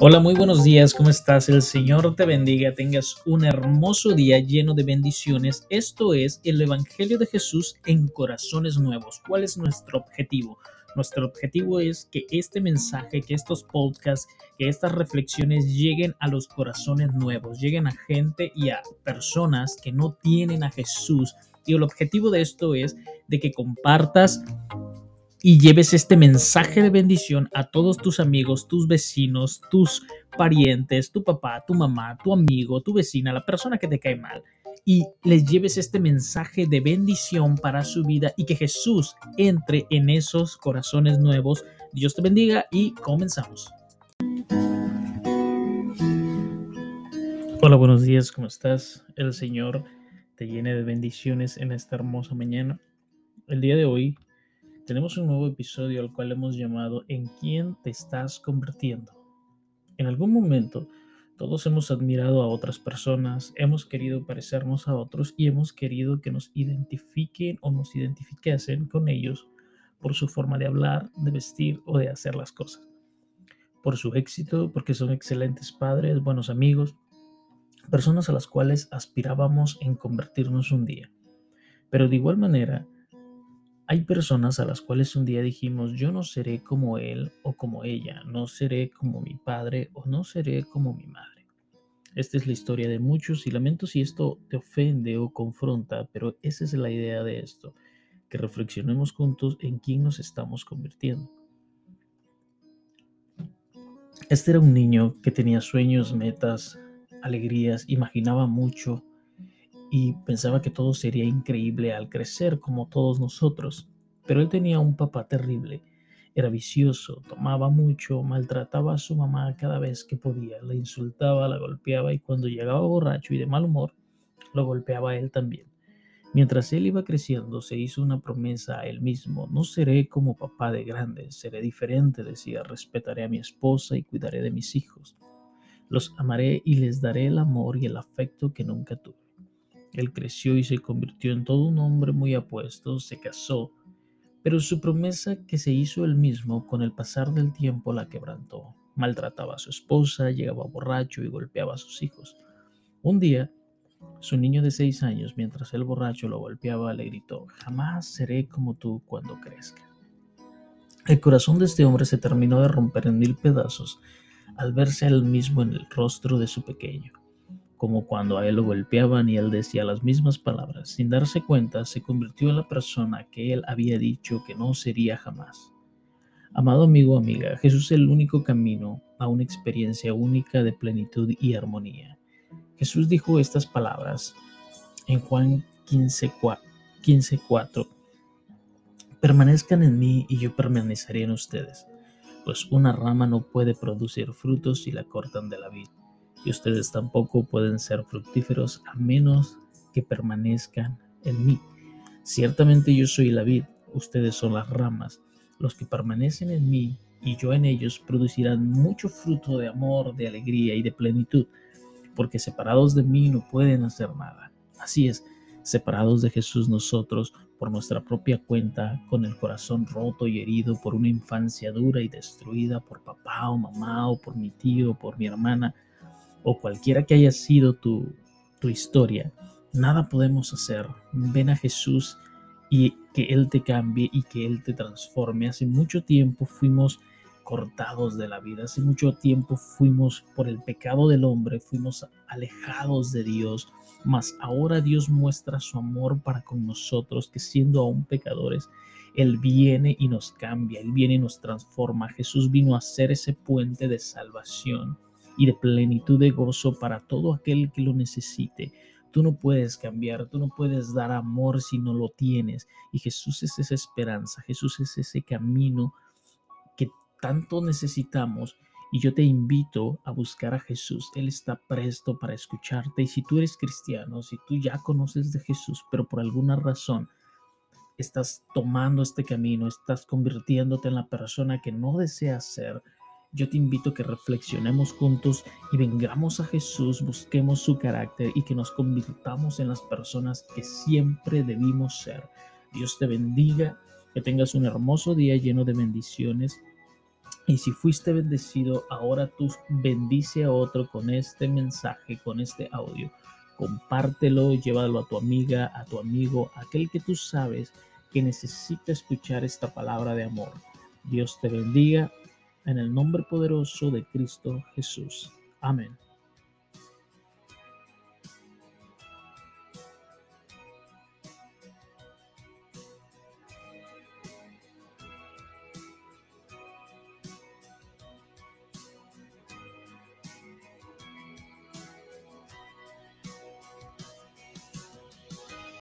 Hola, muy buenos días, ¿cómo estás? El Señor te bendiga, tengas un hermoso día lleno de bendiciones. Esto es el Evangelio de Jesús en corazones nuevos. ¿Cuál es nuestro objetivo? Nuestro objetivo es que este mensaje, que estos podcasts, que estas reflexiones lleguen a los corazones nuevos, lleguen a gente y a personas que no tienen a Jesús. Y el objetivo de esto es de que compartas y lleves este mensaje de bendición a todos tus amigos, tus vecinos, tus parientes, tu papá, tu mamá, tu amigo, tu vecina, la persona que te cae mal. Y les lleves este mensaje de bendición para su vida y que Jesús entre en esos corazones nuevos. Dios te bendiga y comenzamos. Hola, buenos días, ¿cómo estás? El Señor te llene de bendiciones en esta hermosa mañana. El día de hoy tenemos un nuevo episodio al cual hemos llamado ¿En quién te estás convirtiendo? En algún momento todos hemos admirado a otras personas, hemos querido parecernos a otros y hemos querido que nos identifiquen o nos identificasen con ellos por su forma de hablar, de vestir o de hacer las cosas. Por su éxito, porque son excelentes padres, buenos amigos, personas a las cuales aspirábamos en convertirnos un día. Pero de igual manera, hay personas a las cuales un día dijimos, yo no seré como él o como ella, no seré como mi padre o no seré como mi madre. Esta es la historia de muchos y lamento si esto te ofende o confronta, pero esa es la idea de esto, que reflexionemos juntos en quién nos estamos convirtiendo. Este era un niño que tenía sueños, metas, alegrías, imaginaba mucho, y pensaba que todo sería increíble al crecer como todos nosotros. Pero él tenía un papá terrible. Era vicioso, tomaba mucho, maltrataba a su mamá cada vez que podía, la insultaba, la golpeaba y cuando llegaba borracho y de mal humor, lo golpeaba a él también. Mientras él iba creciendo, se hizo una promesa a él mismo, no seré como papá de grande, seré diferente, decía, respetaré a mi esposa y cuidaré de mis hijos. Los amaré y les daré el amor y el afecto que nunca tuve. Él creció y se convirtió en todo un hombre muy apuesto, se casó, pero su promesa que se hizo él mismo con el pasar del tiempo la quebrantó. Maltrataba a su esposa, llegaba borracho y golpeaba a sus hijos. Un día, su niño de seis años, mientras el borracho lo golpeaba, le gritó, jamás seré como tú cuando crezca. El corazón de este hombre se terminó de romper en mil pedazos al verse él mismo en el rostro de su pequeño como cuando a él lo golpeaban y él decía las mismas palabras. Sin darse cuenta, se convirtió en la persona que él había dicho que no sería jamás. Amado amigo amiga, Jesús es el único camino a una experiencia única de plenitud y armonía. Jesús dijo estas palabras en Juan 15:4. 15, Permanezcan en mí y yo permaneceré en ustedes, pues una rama no puede producir frutos si la cortan de la vid y ustedes tampoco pueden ser fructíferos a menos que permanezcan en mí. Ciertamente yo soy la vid, ustedes son las ramas. Los que permanecen en mí y yo en ellos producirán mucho fruto de amor, de alegría y de plenitud, porque separados de mí no pueden hacer nada. Así es, separados de Jesús nosotros, por nuestra propia cuenta, con el corazón roto y herido por una infancia dura y destruida por papá o mamá o por mi tío o por mi hermana, o cualquiera que haya sido tu, tu historia, nada podemos hacer. Ven a Jesús y que Él te cambie y que Él te transforme. Hace mucho tiempo fuimos cortados de la vida, hace mucho tiempo fuimos por el pecado del hombre, fuimos alejados de Dios, mas ahora Dios muestra su amor para con nosotros, que siendo aún pecadores, Él viene y nos cambia, Él viene y nos transforma. Jesús vino a ser ese puente de salvación y de plenitud de gozo para todo aquel que lo necesite. Tú no puedes cambiar, tú no puedes dar amor si no lo tienes. Y Jesús es esa esperanza, Jesús es ese camino que tanto necesitamos. Y yo te invito a buscar a Jesús. Él está presto para escucharte. Y si tú eres cristiano, si tú ya conoces de Jesús, pero por alguna razón estás tomando este camino, estás convirtiéndote en la persona que no deseas ser, yo te invito a que reflexionemos juntos y vengamos a Jesús, busquemos su carácter y que nos convirtamos en las personas que siempre debimos ser. Dios te bendiga, que tengas un hermoso día lleno de bendiciones Y si fuiste bendecido, ahora tú bendice a otro con este mensaje, con este audio. Compártelo, llévalo a tu amiga, a tu amigo, aquel que tú sabes que necesita escuchar esta palabra de amor. Dios te bendiga en el nombre poderoso de Cristo Jesús. Amén.